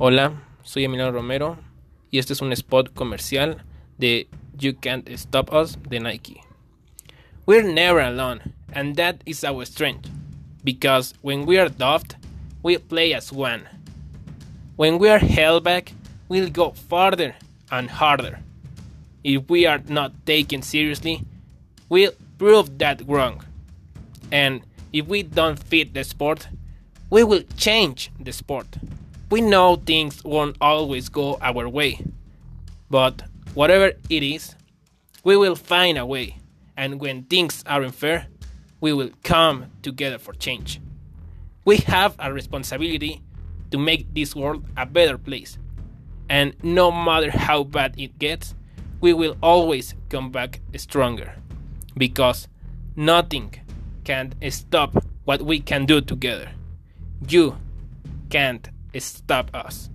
Hola, soy Emiliano Romero y este es un spot comercial de You Can't Stop Us de Nike. We're never alone, and that is our strength, because when we are doffed, we play as one. When we are held back, we'll go farther and harder. If we are not taken seriously, we'll prove that wrong. And if we don't fit the sport, we will change the sport. We know things won't always go our way, but whatever it is, we will find a way. And when things aren't fair, we will come together for change. We have a responsibility to make this world a better place. And no matter how bad it gets, we will always come back stronger. Because nothing can stop what we can do together. You can't stop us.